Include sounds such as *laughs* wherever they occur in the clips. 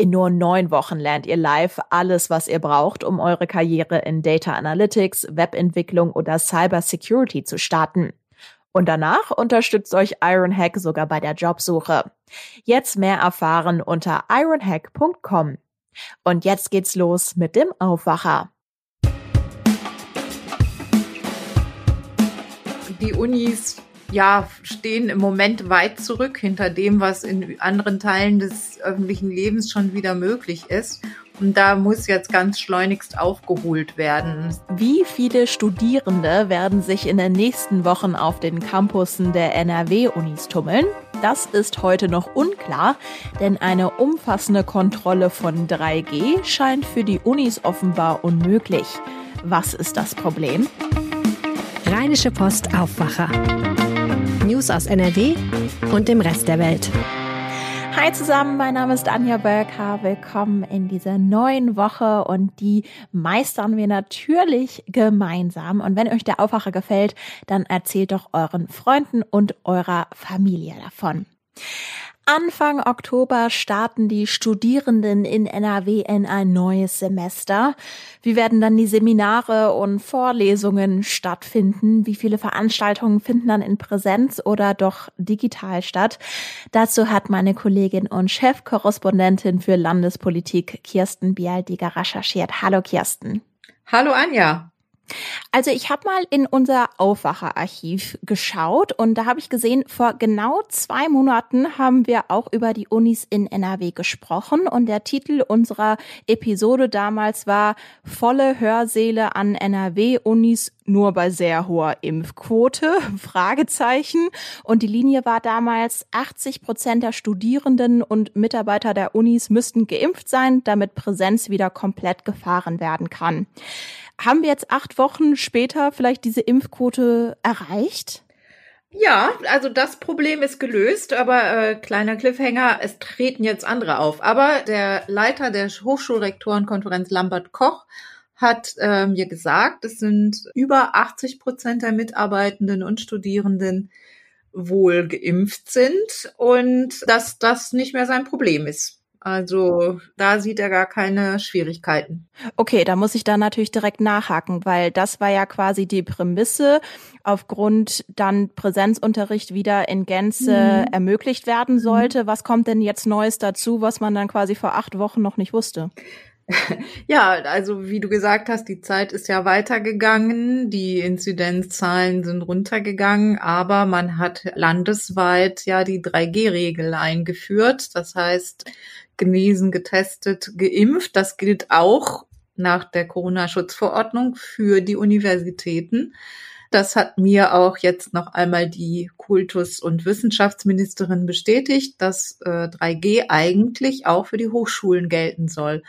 In nur neun Wochen lernt ihr live alles, was ihr braucht, um eure Karriere in Data Analytics, Webentwicklung oder Cyber Security zu starten. Und danach unterstützt euch Ironhack sogar bei der Jobsuche. Jetzt mehr erfahren unter ironhack.com. Und jetzt geht's los mit dem Aufwacher. Die Unis ja, stehen im Moment weit zurück hinter dem, was in anderen Teilen des öffentlichen Lebens schon wieder möglich ist. Und da muss jetzt ganz schleunigst aufgeholt werden. Wie viele Studierende werden sich in den nächsten Wochen auf den Campussen der NRW-Unis tummeln? Das ist heute noch unklar, denn eine umfassende Kontrolle von 3G scheint für die Unis offenbar unmöglich. Was ist das Problem? Rheinische Post Aufwacher. News aus NRW und dem Rest der Welt. Hi zusammen, mein Name ist Anja Bölker. Willkommen in dieser neuen Woche und die meistern wir natürlich gemeinsam. Und wenn euch der Aufwacher gefällt, dann erzählt doch euren Freunden und eurer Familie davon. Anfang Oktober starten die Studierenden in NRW in ein neues Semester. Wie werden dann die Seminare und Vorlesungen stattfinden? Wie viele Veranstaltungen finden dann in Präsenz oder doch digital statt? Dazu hat meine Kollegin und Chefkorrespondentin für Landespolitik Kirsten Bialdiger recherchiert. Hallo Kirsten. Hallo Anja. Also ich habe mal in unser Aufwacherarchiv geschaut und da habe ich gesehen, vor genau zwei Monaten haben wir auch über die Unis in NRW gesprochen und der Titel unserer Episode damals war Volle Hörsäle an NRW-Unis nur bei sehr hoher Impfquote? *laughs* Fragezeichen. Und die Linie war damals, 80 Prozent der Studierenden und Mitarbeiter der Unis müssten geimpft sein, damit Präsenz wieder komplett gefahren werden kann. Haben wir jetzt acht Wochen später vielleicht diese Impfquote erreicht? Ja, also das Problem ist gelöst, aber äh, kleiner Cliffhanger, es treten jetzt andere auf. Aber der Leiter der Hochschulrektorenkonferenz Lambert Koch hat äh, mir gesagt, es sind über 80 Prozent der Mitarbeitenden und Studierenden wohl geimpft sind und dass das nicht mehr sein Problem ist. Also da sieht er gar keine Schwierigkeiten. Okay, da muss ich dann natürlich direkt nachhaken, weil das war ja quasi die Prämisse, aufgrund dann Präsenzunterricht wieder in Gänze mhm. ermöglicht werden mhm. sollte. Was kommt denn jetzt Neues dazu, was man dann quasi vor acht Wochen noch nicht wusste? *laughs* Ja, also wie du gesagt hast, die Zeit ist ja weitergegangen, die Inzidenzzahlen sind runtergegangen, aber man hat landesweit ja die 3G-Regel eingeführt. Das heißt, genesen, getestet, geimpft. Das gilt auch nach der Corona-Schutzverordnung für die Universitäten. Das hat mir auch jetzt noch einmal die Kultus- und Wissenschaftsministerin bestätigt, dass äh, 3G eigentlich auch für die Hochschulen gelten soll.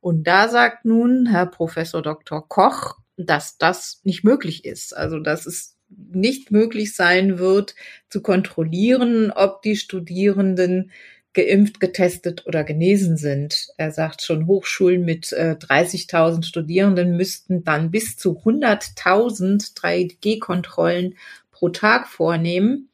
Und da sagt nun Herr Professor Dr. Koch, dass das nicht möglich ist. Also, dass es nicht möglich sein wird, zu kontrollieren, ob die Studierenden geimpft, getestet oder genesen sind. Er sagt schon, Hochschulen mit äh, 30.000 Studierenden müssten dann bis zu 100.000 3G-Kontrollen pro Tag vornehmen,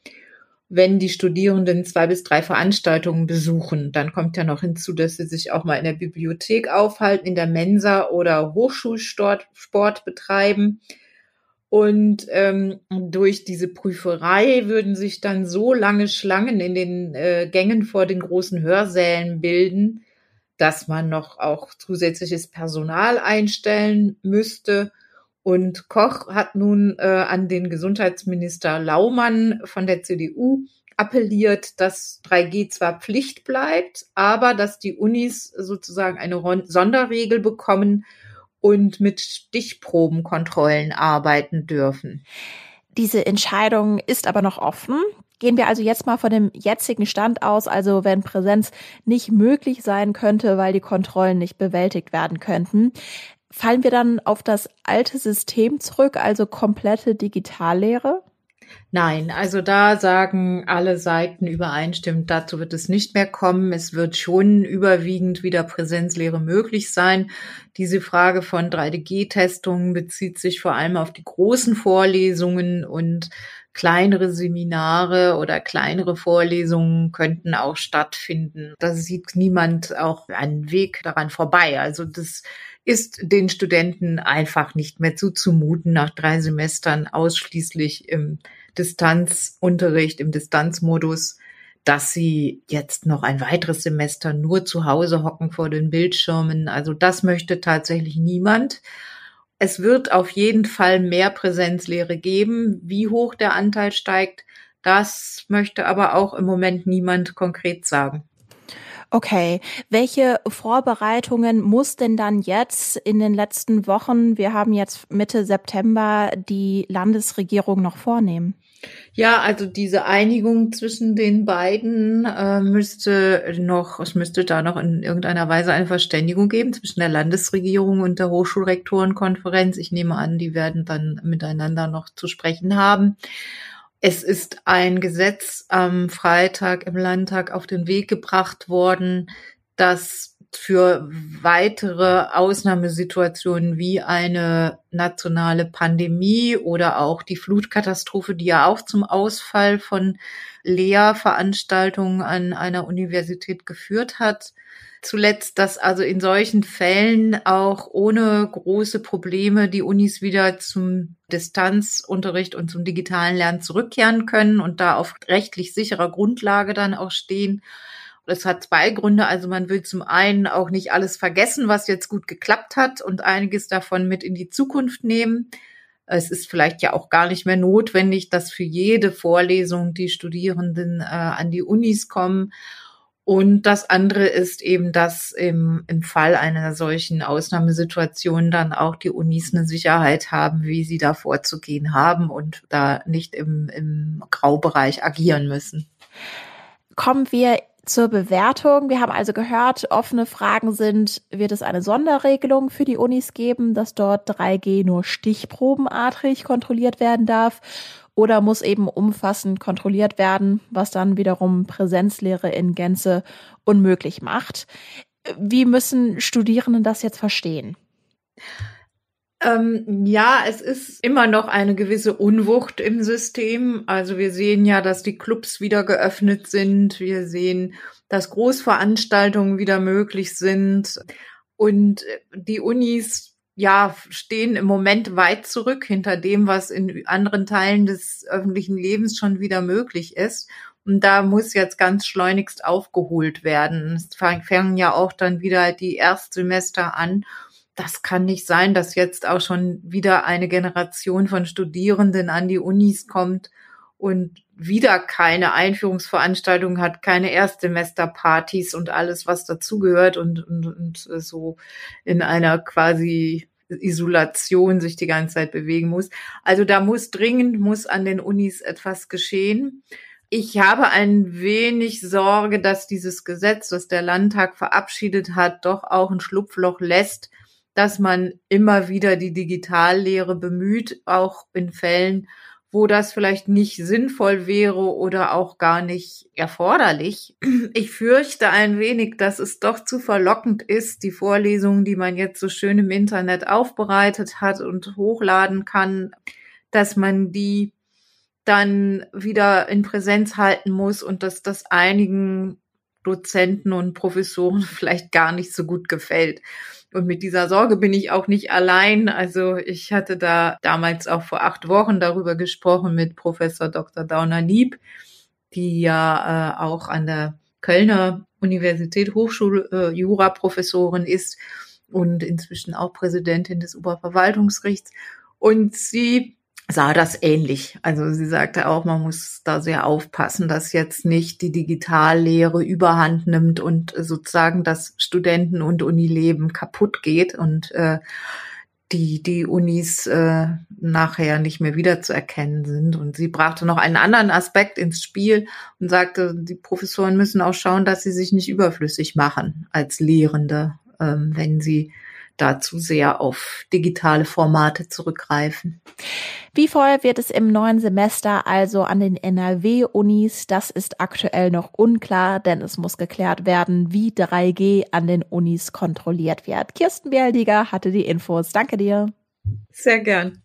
wenn die Studierenden zwei bis drei Veranstaltungen besuchen. Dann kommt ja noch hinzu, dass sie sich auch mal in der Bibliothek aufhalten, in der Mensa oder Hochschulsport Sport betreiben. Und ähm, durch diese Prüferei würden sich dann so lange Schlangen in den äh, Gängen vor den großen Hörsälen bilden, dass man noch auch zusätzliches Personal einstellen müsste. Und Koch hat nun äh, an den Gesundheitsminister Laumann von der CDU appelliert, dass 3G zwar Pflicht bleibt, aber dass die Unis sozusagen eine Sonderregel bekommen, und mit Stichprobenkontrollen arbeiten dürfen. Diese Entscheidung ist aber noch offen. Gehen wir also jetzt mal von dem jetzigen Stand aus, also wenn Präsenz nicht möglich sein könnte, weil die Kontrollen nicht bewältigt werden könnten. Fallen wir dann auf das alte System zurück, also komplette Digitallehre? Nein, also da sagen alle Seiten übereinstimmend, dazu wird es nicht mehr kommen. Es wird schon überwiegend wieder Präsenzlehre möglich sein. Diese Frage von 3DG-Testungen bezieht sich vor allem auf die großen Vorlesungen und kleinere Seminare oder kleinere Vorlesungen könnten auch stattfinden. Da sieht niemand auch einen Weg daran vorbei. Also das ist den Studenten einfach nicht mehr zuzumuten, nach drei Semestern ausschließlich im Distanzunterricht, im Distanzmodus, dass sie jetzt noch ein weiteres Semester nur zu Hause hocken vor den Bildschirmen. Also das möchte tatsächlich niemand. Es wird auf jeden Fall mehr Präsenzlehre geben. Wie hoch der Anteil steigt, das möchte aber auch im Moment niemand konkret sagen. Okay, welche Vorbereitungen muss denn dann jetzt in den letzten Wochen, wir haben jetzt Mitte September, die Landesregierung noch vornehmen? Ja, also diese Einigung zwischen den beiden äh, müsste noch, es müsste da noch in irgendeiner Weise eine Verständigung geben zwischen der Landesregierung und der Hochschulrektorenkonferenz. Ich nehme an, die werden dann miteinander noch zu sprechen haben. Es ist ein Gesetz am Freitag im Landtag auf den Weg gebracht worden, das für weitere Ausnahmesituationen wie eine nationale Pandemie oder auch die Flutkatastrophe, die ja auch zum Ausfall von Lehrveranstaltungen an einer Universität geführt hat, zuletzt, dass also in solchen Fällen auch ohne große Probleme die Unis wieder zum Distanzunterricht und zum digitalen Lernen zurückkehren können und da auf rechtlich sicherer Grundlage dann auch stehen. Das hat zwei Gründe. Also man will zum einen auch nicht alles vergessen, was jetzt gut geklappt hat und einiges davon mit in die Zukunft nehmen. Es ist vielleicht ja auch gar nicht mehr notwendig, dass für jede Vorlesung die Studierenden äh, an die Unis kommen. Und das andere ist eben, dass im, im Fall einer solchen Ausnahmesituation dann auch die Unis eine Sicherheit haben, wie sie da vorzugehen haben und da nicht im, im Graubereich agieren müssen. Kommen wir zur Bewertung. Wir haben also gehört, offene Fragen sind, wird es eine Sonderregelung für die Unis geben, dass dort 3G nur stichprobenartig kontrolliert werden darf? oder muss eben umfassend kontrolliert werden, was dann wiederum Präsenzlehre in Gänze unmöglich macht. Wie müssen Studierenden das jetzt verstehen? Ähm, ja, es ist immer noch eine gewisse Unwucht im System. Also wir sehen ja, dass die Clubs wieder geöffnet sind. Wir sehen, dass Großveranstaltungen wieder möglich sind. Und die Unis ja, stehen im Moment weit zurück hinter dem, was in anderen Teilen des öffentlichen Lebens schon wieder möglich ist. Und da muss jetzt ganz schleunigst aufgeholt werden. Es fangen ja auch dann wieder die Erstsemester an. Das kann nicht sein, dass jetzt auch schon wieder eine Generation von Studierenden an die Unis kommt und wieder keine Einführungsveranstaltung hat, keine Erstsemesterpartys und alles, was dazugehört und, und, und so in einer quasi Isolation sich die ganze Zeit bewegen muss. Also da muss dringend, muss an den Unis etwas geschehen. Ich habe ein wenig Sorge, dass dieses Gesetz, das der Landtag verabschiedet hat, doch auch ein Schlupfloch lässt, dass man immer wieder die Digitallehre bemüht, auch in Fällen, wo das vielleicht nicht sinnvoll wäre oder auch gar nicht erforderlich. Ich fürchte ein wenig, dass es doch zu verlockend ist, die Vorlesungen, die man jetzt so schön im Internet aufbereitet hat und hochladen kann, dass man die dann wieder in Präsenz halten muss und dass das einigen Dozenten und Professoren *laughs* vielleicht gar nicht so gut gefällt. Und mit dieser Sorge bin ich auch nicht allein. Also ich hatte da damals auch vor acht Wochen darüber gesprochen mit Professor Dr. Dauner Lieb, die ja äh, auch an der Kölner Universität Hochschul äh, ist und inzwischen auch Präsidentin des Oberverwaltungsgerichts. Und sie sah das ähnlich. Also sie sagte auch, man muss da sehr aufpassen, dass jetzt nicht die Digitallehre überhand nimmt und sozusagen das Studenten- und Unileben kaputt geht und äh, die, die Unis äh, nachher nicht mehr wiederzuerkennen sind. Und sie brachte noch einen anderen Aspekt ins Spiel und sagte, die Professoren müssen auch schauen, dass sie sich nicht überflüssig machen als Lehrende, ähm, wenn sie dazu sehr auf digitale Formate zurückgreifen. Wie voll wird es im neuen Semester also an den NRW-Unis? Das ist aktuell noch unklar, denn es muss geklärt werden, wie 3G an den Unis kontrolliert wird. Kirsten Bialdiger hatte die Infos. Danke dir. Sehr gern.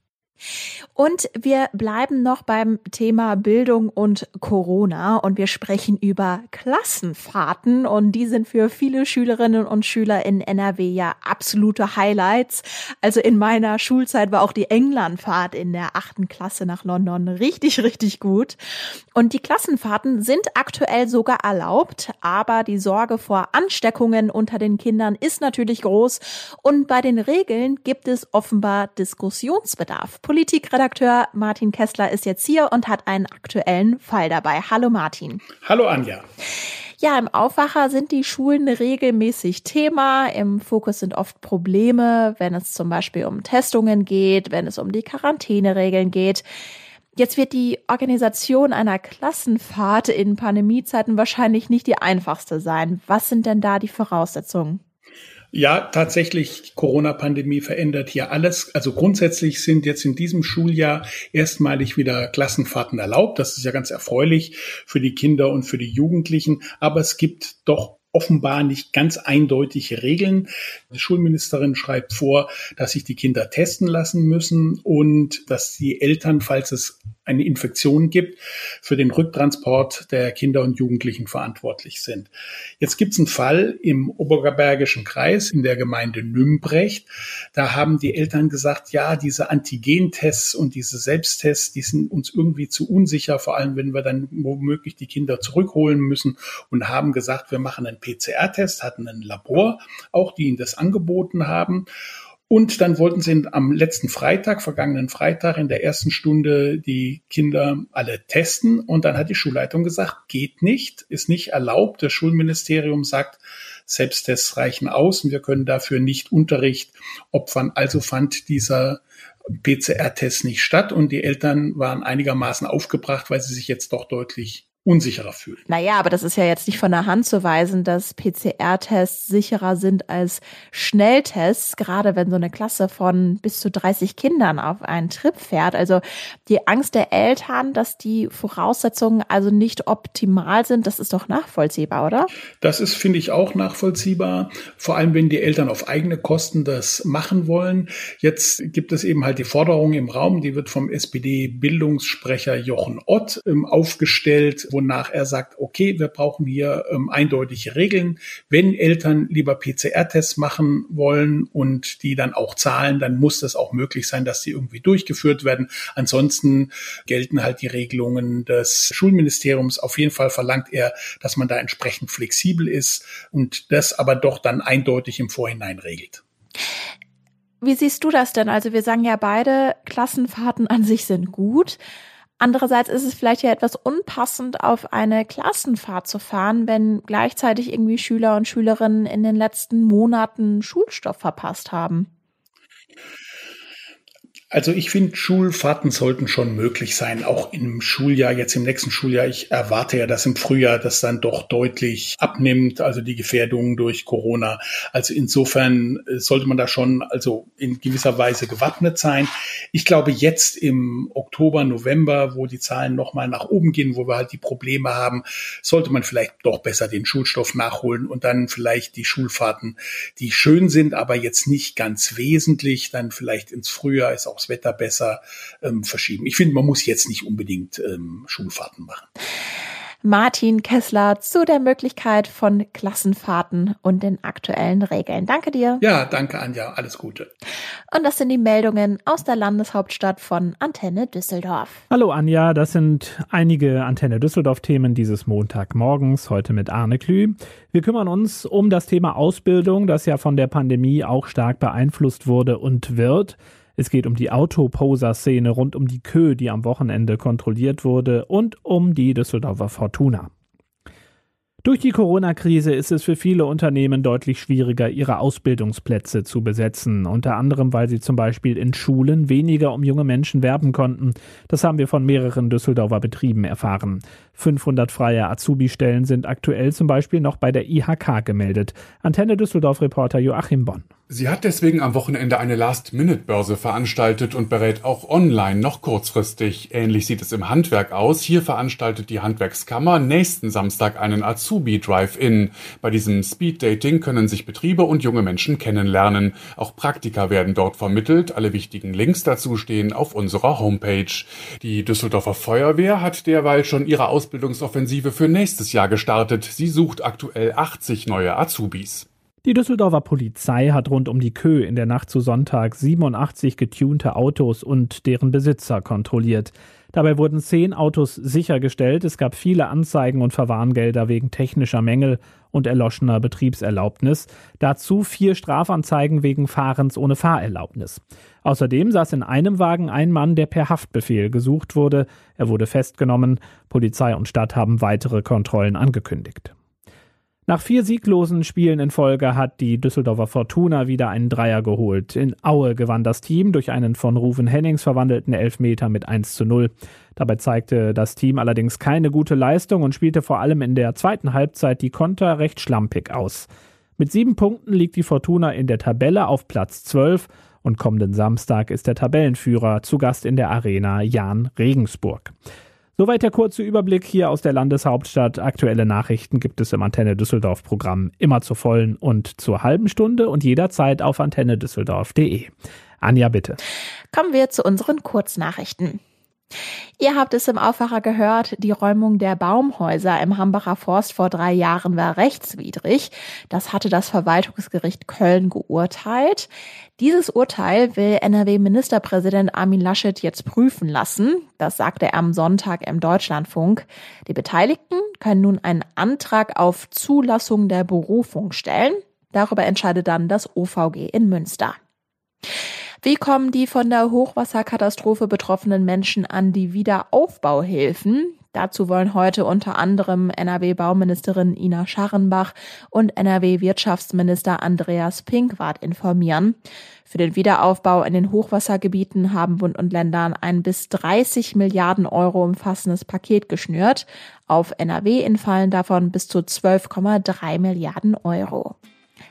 Und wir bleiben noch beim Thema Bildung und Corona und wir sprechen über Klassenfahrten und die sind für viele Schülerinnen und Schüler in NRW ja absolute Highlights. Also in meiner Schulzeit war auch die Englandfahrt in der achten Klasse nach London richtig, richtig gut. Und die Klassenfahrten sind aktuell sogar erlaubt, aber die Sorge vor Ansteckungen unter den Kindern ist natürlich groß und bei den Regeln gibt es offenbar Diskussionsbedarf. Politikredakteur Martin Kessler ist jetzt hier und hat einen aktuellen Fall dabei. Hallo Martin. Hallo Anja. Ja, im Aufwacher sind die Schulen regelmäßig Thema. Im Fokus sind oft Probleme, wenn es zum Beispiel um Testungen geht, wenn es um die Quarantäneregeln geht. Jetzt wird die Organisation einer Klassenfahrt in Pandemiezeiten wahrscheinlich nicht die einfachste sein. Was sind denn da die Voraussetzungen? Ja, tatsächlich, Corona-Pandemie verändert hier alles. Also grundsätzlich sind jetzt in diesem Schuljahr erstmalig wieder Klassenfahrten erlaubt. Das ist ja ganz erfreulich für die Kinder und für die Jugendlichen. Aber es gibt doch offenbar nicht ganz eindeutige Regeln. Die Schulministerin schreibt vor, dass sich die Kinder testen lassen müssen und dass die Eltern, falls es eine Infektion gibt, für den Rücktransport der Kinder und Jugendlichen verantwortlich sind. Jetzt gibt es einen Fall im Oberbergischen Kreis in der Gemeinde Nümbrecht. Da haben die Eltern gesagt, ja, diese Antigentests und diese Selbsttests, die sind uns irgendwie zu unsicher, vor allem wenn wir dann womöglich die Kinder zurückholen müssen und haben gesagt, wir machen einen PCR-Test, hatten ein Labor, auch die ihnen das angeboten haben. Und dann wollten sie am letzten Freitag, vergangenen Freitag, in der ersten Stunde die Kinder alle testen. Und dann hat die Schulleitung gesagt, geht nicht, ist nicht erlaubt. Das Schulministerium sagt, Selbsttests reichen aus und wir können dafür nicht Unterricht opfern. Also fand dieser PCR-Test nicht statt und die Eltern waren einigermaßen aufgebracht, weil sie sich jetzt doch deutlich unsicherer fühlen. Naja, aber das ist ja jetzt nicht von der Hand zu weisen, dass PCR-Tests sicherer sind als Schnelltests, gerade wenn so eine Klasse von bis zu 30 Kindern auf einen Trip fährt. Also die Angst der Eltern, dass die Voraussetzungen also nicht optimal sind, das ist doch nachvollziehbar, oder? Das ist, finde ich, auch nachvollziehbar. Vor allem, wenn die Eltern auf eigene Kosten das machen wollen. Jetzt gibt es eben halt die Forderung im Raum, die wird vom SPD-Bildungssprecher Jochen Ott ähm, aufgestellt wonach er sagt, okay, wir brauchen hier ähm, eindeutige Regeln. Wenn Eltern lieber PCR-Tests machen wollen und die dann auch zahlen, dann muss das auch möglich sein, dass sie irgendwie durchgeführt werden. Ansonsten gelten halt die Regelungen des Schulministeriums. Auf jeden Fall verlangt er, dass man da entsprechend flexibel ist und das aber doch dann eindeutig im Vorhinein regelt. Wie siehst du das denn? Also wir sagen ja beide, Klassenfahrten an sich sind gut. Andererseits ist es vielleicht ja etwas unpassend, auf eine Klassenfahrt zu fahren, wenn gleichzeitig irgendwie Schüler und Schülerinnen in den letzten Monaten Schulstoff verpasst haben. Also ich finde, Schulfahrten sollten schon möglich sein, auch im Schuljahr, jetzt im nächsten Schuljahr. Ich erwarte ja, dass im Frühjahr das dann doch deutlich abnimmt, also die Gefährdung durch Corona. Also insofern äh, sollte man da schon also in gewisser Weise gewappnet sein. Ich glaube, jetzt im Oktober, November, wo die Zahlen nochmal nach oben gehen, wo wir halt die Probleme haben, sollte man vielleicht doch besser den Schulstoff nachholen und dann vielleicht die Schulfahrten, die schön sind, aber jetzt nicht ganz wesentlich, dann vielleicht ins Frühjahr ist auch Wetter besser ähm, verschieben. Ich finde, man muss jetzt nicht unbedingt ähm, Schulfahrten machen. Martin Kessler zu der Möglichkeit von Klassenfahrten und den aktuellen Regeln. Danke dir. Ja, danke Anja, alles Gute. Und das sind die Meldungen aus der Landeshauptstadt von Antenne Düsseldorf. Hallo Anja, das sind einige Antenne Düsseldorf Themen dieses Montagmorgens, heute mit Arne Klü. Wir kümmern uns um das Thema Ausbildung, das ja von der Pandemie auch stark beeinflusst wurde und wird. Es geht um die Autoposer-Szene rund um die Kö, die am Wochenende kontrolliert wurde, und um die Düsseldorfer Fortuna. Durch die Corona-Krise ist es für viele Unternehmen deutlich schwieriger, ihre Ausbildungsplätze zu besetzen. Unter anderem, weil sie zum Beispiel in Schulen weniger um junge Menschen werben konnten. Das haben wir von mehreren Düsseldorfer Betrieben erfahren. 500 freie Azubi-Stellen sind aktuell zum Beispiel noch bei der IHK gemeldet. Antenne Düsseldorf-Reporter Joachim Bonn. Sie hat deswegen am Wochenende eine Last-Minute-Börse veranstaltet und berät auch online noch kurzfristig. Ähnlich sieht es im Handwerk aus. Hier veranstaltet die Handwerkskammer nächsten Samstag einen Azubi-Drive-In. Bei diesem Speed-Dating können sich Betriebe und junge Menschen kennenlernen. Auch Praktika werden dort vermittelt. Alle wichtigen Links dazu stehen auf unserer Homepage. Die Düsseldorfer Feuerwehr hat derweil schon ihre Ausbildungsoffensive für nächstes Jahr gestartet. Sie sucht aktuell 80 neue Azubis. Die Düsseldorfer Polizei hat rund um die Kö in der Nacht zu Sonntag 87 getunte Autos und deren Besitzer kontrolliert. Dabei wurden zehn Autos sichergestellt. Es gab viele Anzeigen und Verwarngelder wegen technischer Mängel und erloschener Betriebserlaubnis. Dazu vier Strafanzeigen wegen Fahrens ohne Fahrerlaubnis. Außerdem saß in einem Wagen ein Mann, der per Haftbefehl gesucht wurde. Er wurde festgenommen. Polizei und Stadt haben weitere Kontrollen angekündigt. Nach vier sieglosen Spielen in Folge hat die Düsseldorfer Fortuna wieder einen Dreier geholt. In Aue gewann das Team durch einen von Ruven Hennings verwandelten Elfmeter mit 1 zu 0. Dabei zeigte das Team allerdings keine gute Leistung und spielte vor allem in der zweiten Halbzeit die Konter recht schlampig aus. Mit sieben Punkten liegt die Fortuna in der Tabelle auf Platz 12 und kommenden Samstag ist der Tabellenführer zu Gast in der Arena Jan Regensburg. Soweit der kurze Überblick hier aus der Landeshauptstadt. Aktuelle Nachrichten gibt es im Antenne Düsseldorf Programm immer zur vollen und zur halben Stunde und jederzeit auf antennedüsseldorf.de. Anja, bitte. Kommen wir zu unseren Kurznachrichten. Ihr habt es im Aufwacher gehört, die Räumung der Baumhäuser im Hambacher Forst vor drei Jahren war rechtswidrig. Das hatte das Verwaltungsgericht Köln geurteilt. Dieses Urteil will NRW-Ministerpräsident Armin Laschet jetzt prüfen lassen. Das sagte er am Sonntag im Deutschlandfunk. Die Beteiligten können nun einen Antrag auf Zulassung der Berufung stellen. Darüber entscheidet dann das OVG in Münster. Wie kommen die von der Hochwasserkatastrophe betroffenen Menschen an die Wiederaufbauhilfen? Dazu wollen heute unter anderem NRW-Bauministerin Ina Scharrenbach und NRW-Wirtschaftsminister Andreas Pinkwart informieren. Für den Wiederaufbau in den Hochwassergebieten haben Bund und Ländern ein bis 30 Milliarden Euro umfassendes Paket geschnürt. Auf NRW entfallen davon bis zu 12,3 Milliarden Euro.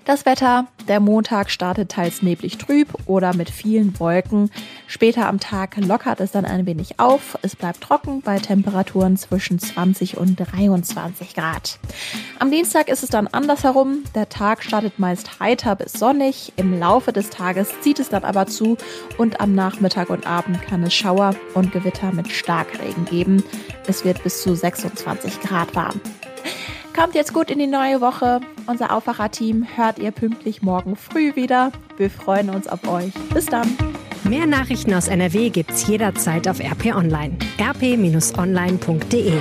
Das Wetter, der Montag startet teils neblig trüb oder mit vielen Wolken. Später am Tag lockert es dann ein wenig auf. Es bleibt trocken bei Temperaturen zwischen 20 und 23 Grad. Am Dienstag ist es dann andersherum. Der Tag startet meist heiter bis sonnig. Im Laufe des Tages zieht es dann aber zu und am Nachmittag und Abend kann es Schauer und Gewitter mit Starkregen geben. Es wird bis zu 26 Grad warm. Kommt jetzt gut in die neue Woche. Unser Aufwacher-Team hört ihr pünktlich morgen früh wieder. Wir freuen uns auf euch. Bis dann. Mehr Nachrichten aus NRW gibt's jederzeit auf RP Online. rp-online.de